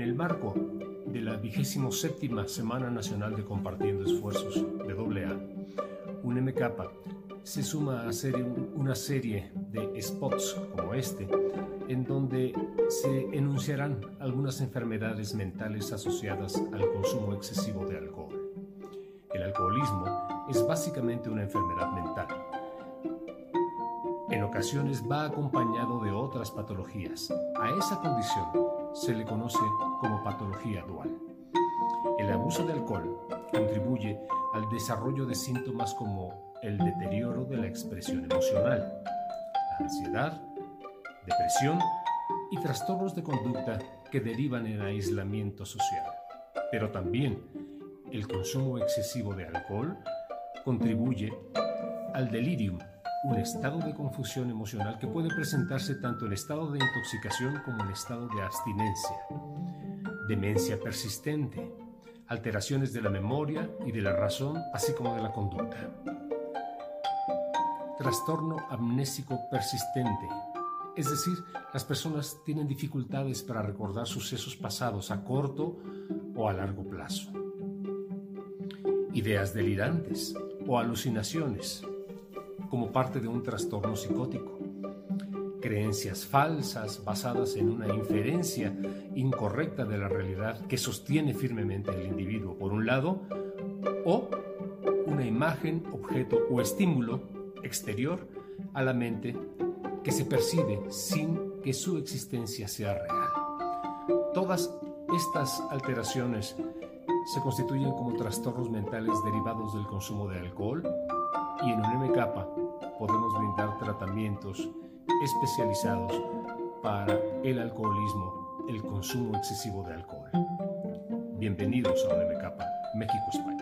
marco de la vigésimo séptima Semana Nacional de Compartiendo Esfuerzos de AA, un MK se suma a hacer una serie de spots como este, en donde se enunciarán algunas enfermedades mentales asociadas al consumo excesivo de alcohol. El alcoholismo es básicamente una enfermedad mental. En ocasiones va acompañado de otras patologías. A esa condición se le conoce como patología dual. El abuso de alcohol contribuye al desarrollo de síntomas como el deterioro de la expresión emocional, la ansiedad, depresión y trastornos de conducta que derivan en aislamiento social. Pero también el consumo excesivo de alcohol contribuye al delirium, un estado de confusión emocional que puede presentarse tanto en estado de intoxicación como en estado de abstinencia, demencia persistente, alteraciones de la memoria y de la razón, así como de la conducta. Trastorno amnésico persistente, es decir, las personas tienen dificultades para recordar sucesos pasados a corto o a largo plazo. Ideas delirantes o alucinaciones como parte de un trastorno psicótico. Creencias falsas basadas en una inferencia incorrecta de la realidad que sostiene firmemente el individuo, por un lado, o una imagen, objeto o estímulo exterior a la mente que se percibe sin que su existencia sea real. Todas estas alteraciones se constituyen como trastornos mentales derivados del consumo de alcohol y en un MK podemos brindar tratamientos especializados para el alcoholismo, el consumo excesivo de alcohol. Bienvenidos a un MK, México, España.